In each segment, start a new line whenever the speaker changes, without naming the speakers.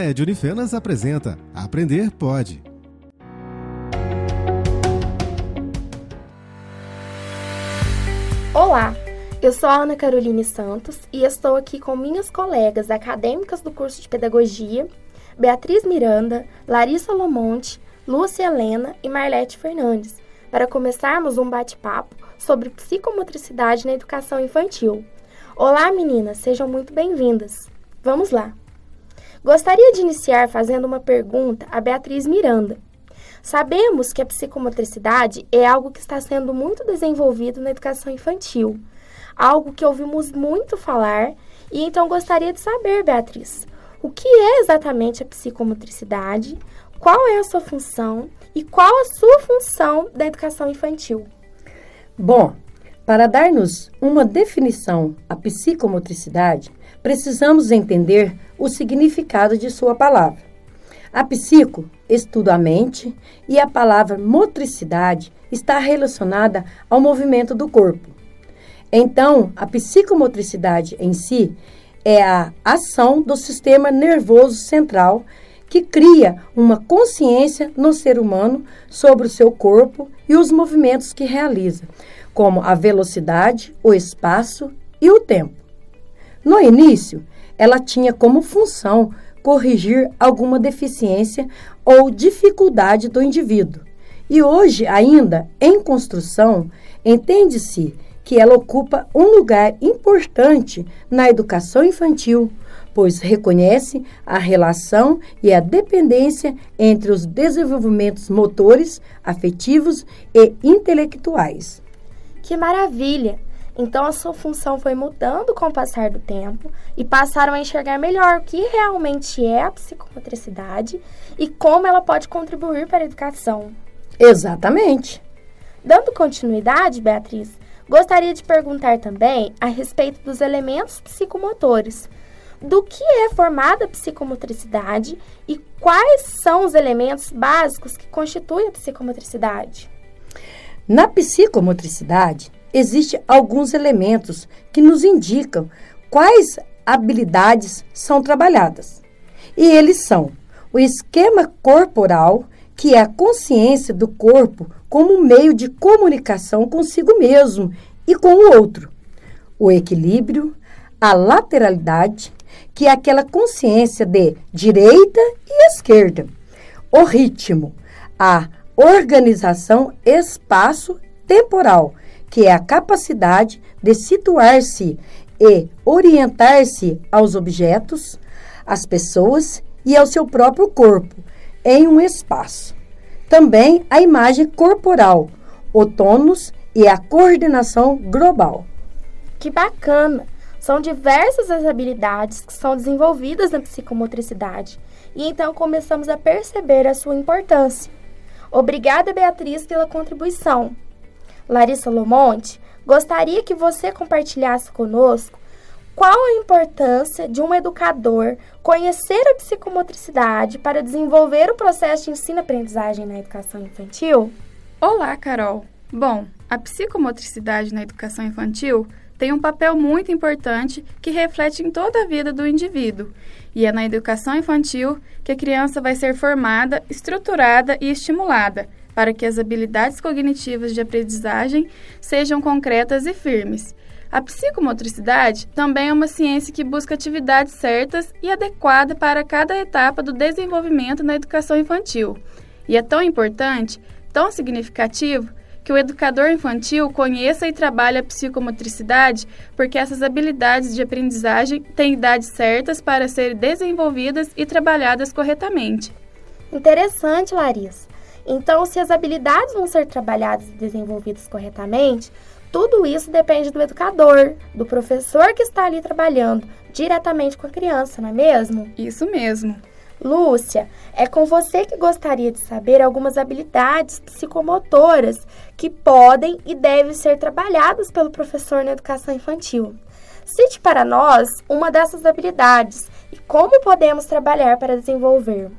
NED Unifenas apresenta Aprender Pode.
Olá, eu sou a Ana Caroline Santos e estou aqui com minhas colegas acadêmicas do curso de Pedagogia, Beatriz Miranda, Larissa Lomonte, Lúcia Helena e Marlete Fernandes, para começarmos um bate-papo sobre psicomotricidade na educação infantil. Olá, meninas, sejam muito bem-vindas. Vamos lá! Gostaria de iniciar fazendo uma pergunta a Beatriz Miranda. Sabemos que a psicomotricidade é algo que está sendo muito desenvolvido na educação infantil, algo que ouvimos muito falar, e então gostaria de saber, Beatriz, o que é exatamente a psicomotricidade, qual é a sua função e qual a sua função da educação infantil?
Bom, para dar-nos uma definição à psicomotricidade, precisamos entender o significado de sua palavra. A psico estuda a mente e a palavra motricidade está relacionada ao movimento do corpo. Então, a psicomotricidade em si é a ação do sistema nervoso central que cria uma consciência no ser humano sobre o seu corpo e os movimentos que realiza, como a velocidade, o espaço e o tempo. No início, ela tinha como função corrigir alguma deficiência ou dificuldade do indivíduo. E hoje, ainda em construção, entende-se que ela ocupa um lugar importante na educação infantil, pois reconhece a relação e a dependência entre os desenvolvimentos motores, afetivos e intelectuais.
Que maravilha! Então a sua função foi mudando com o passar do tempo e passaram a enxergar melhor o que realmente é a psicomotricidade e como ela pode contribuir para a educação.
Exatamente.
Dando continuidade, Beatriz, gostaria de perguntar também a respeito dos elementos psicomotores. Do que é formada a psicomotricidade e quais são os elementos básicos que constituem a psicomotricidade?
Na psicomotricidade, existem alguns elementos que nos indicam quais habilidades são trabalhadas. E eles são o esquema corporal, que é a consciência do corpo como meio de comunicação consigo mesmo e com o outro. O equilíbrio, a lateralidade, que é aquela consciência de direita e esquerda. O ritmo, a organização espaço-temporal, que é a capacidade de situar-se e orientar-se aos objetos, às pessoas e ao seu próprio corpo em um espaço. Também a imagem corporal, o tônus e a coordenação global.
Que bacana! São diversas as habilidades que são desenvolvidas na psicomotricidade e então começamos a perceber a sua importância. Obrigada, Beatriz, pela contribuição. Larissa Lomonte, gostaria que você compartilhasse conosco qual a importância de um educador conhecer a psicomotricidade para desenvolver o processo de ensino-aprendizagem na educação infantil?
Olá, Carol! Bom, a psicomotricidade na educação infantil tem um papel muito importante que reflete em toda a vida do indivíduo. E é na educação infantil que a criança vai ser formada, estruturada e estimulada para que as habilidades cognitivas de aprendizagem sejam concretas e firmes. A psicomotricidade também é uma ciência que busca atividades certas e adequadas para cada etapa do desenvolvimento na educação infantil. E é tão importante, tão significativo, que o educador infantil conheça e trabalhe a psicomotricidade, porque essas habilidades de aprendizagem têm idades certas para serem desenvolvidas e trabalhadas corretamente.
Interessante, Larissa. Então, se as habilidades vão ser trabalhadas e desenvolvidas corretamente, tudo isso depende do educador, do professor que está ali trabalhando diretamente com a criança, não é mesmo?
Isso mesmo.
Lúcia, é com você que gostaria de saber algumas habilidades psicomotoras que podem e devem ser trabalhadas pelo professor na educação infantil. Cite para nós uma dessas habilidades e como podemos trabalhar para desenvolver.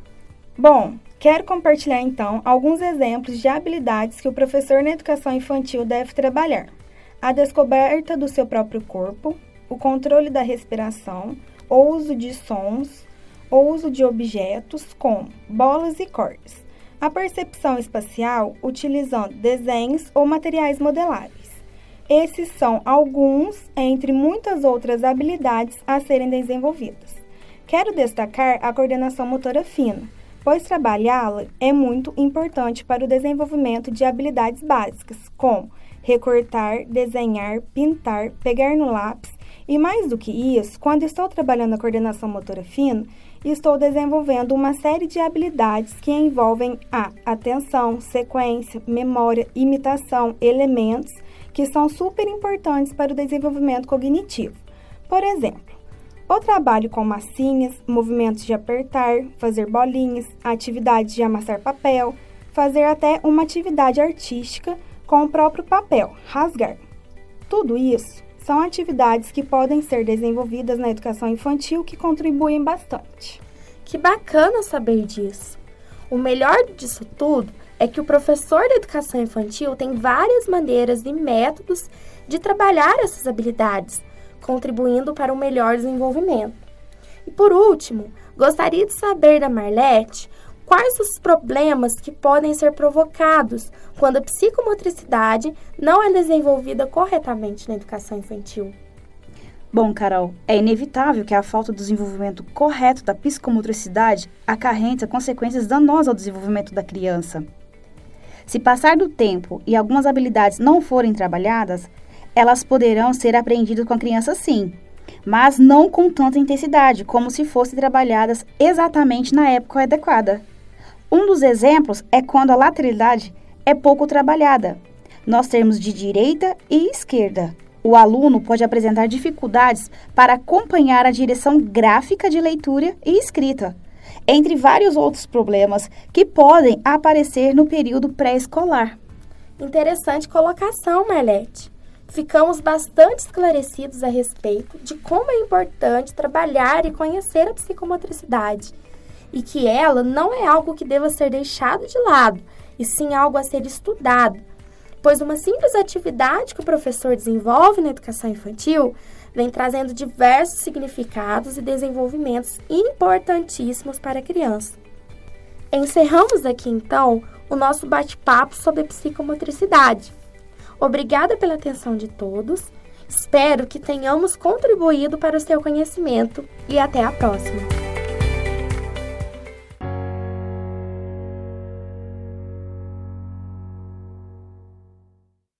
Bom, Quero compartilhar então alguns exemplos de habilidades que o professor na educação infantil deve trabalhar: a descoberta do seu próprio corpo, o controle da respiração, o uso de sons, o uso de objetos como bolas e cordas, a percepção espacial utilizando desenhos ou materiais modeláveis. Esses são alguns entre muitas outras habilidades a serem desenvolvidas. Quero destacar a coordenação motora fina, pois trabalhá-la é muito importante para o desenvolvimento de habilidades básicas, como recortar, desenhar, pintar, pegar no lápis e mais do que isso, quando estou trabalhando a coordenação motora fina, estou desenvolvendo uma série de habilidades que envolvem a atenção, sequência, memória, imitação, elementos que são super importantes para o desenvolvimento cognitivo. Por exemplo, o trabalho com massinhas, movimentos de apertar, fazer bolinhas, atividades de amassar papel, fazer até uma atividade artística com o próprio papel, rasgar. Tudo isso são atividades que podem ser desenvolvidas na educação infantil que contribuem bastante.
Que bacana saber disso! O melhor disso tudo é que o professor da educação infantil tem várias maneiras e métodos de trabalhar essas habilidades, contribuindo para um melhor desenvolvimento. E por último, gostaria de saber da Marlete quais os problemas que podem ser provocados quando a psicomotricidade não é desenvolvida corretamente na educação infantil.
Bom, Carol, é inevitável que a falta do desenvolvimento correto da psicomotricidade acarrente consequências danosas ao desenvolvimento da criança. Se passar do tempo e algumas habilidades não forem trabalhadas, elas poderão ser aprendidas com a criança sim, mas não com tanta intensidade, como se fossem trabalhadas exatamente na época adequada. Um dos exemplos é quando a lateralidade é pouco trabalhada. Nós temos de direita e esquerda. O aluno pode apresentar dificuldades para acompanhar a direção gráfica de leitura e escrita, entre vários outros problemas que podem aparecer no período pré-escolar.
Interessante colocação, Marlete ficamos bastante esclarecidos a respeito de como é importante trabalhar e conhecer a psicomotricidade e que ela não é algo que deva ser deixado de lado, e sim algo a ser estudado, pois uma simples atividade que o professor desenvolve na educação infantil vem trazendo diversos significados e desenvolvimentos importantíssimos para a criança. Encerramos aqui então o nosso bate-papo sobre psicomotricidade. Obrigada pela atenção de todos. Espero que tenhamos contribuído para o seu conhecimento e até a próxima.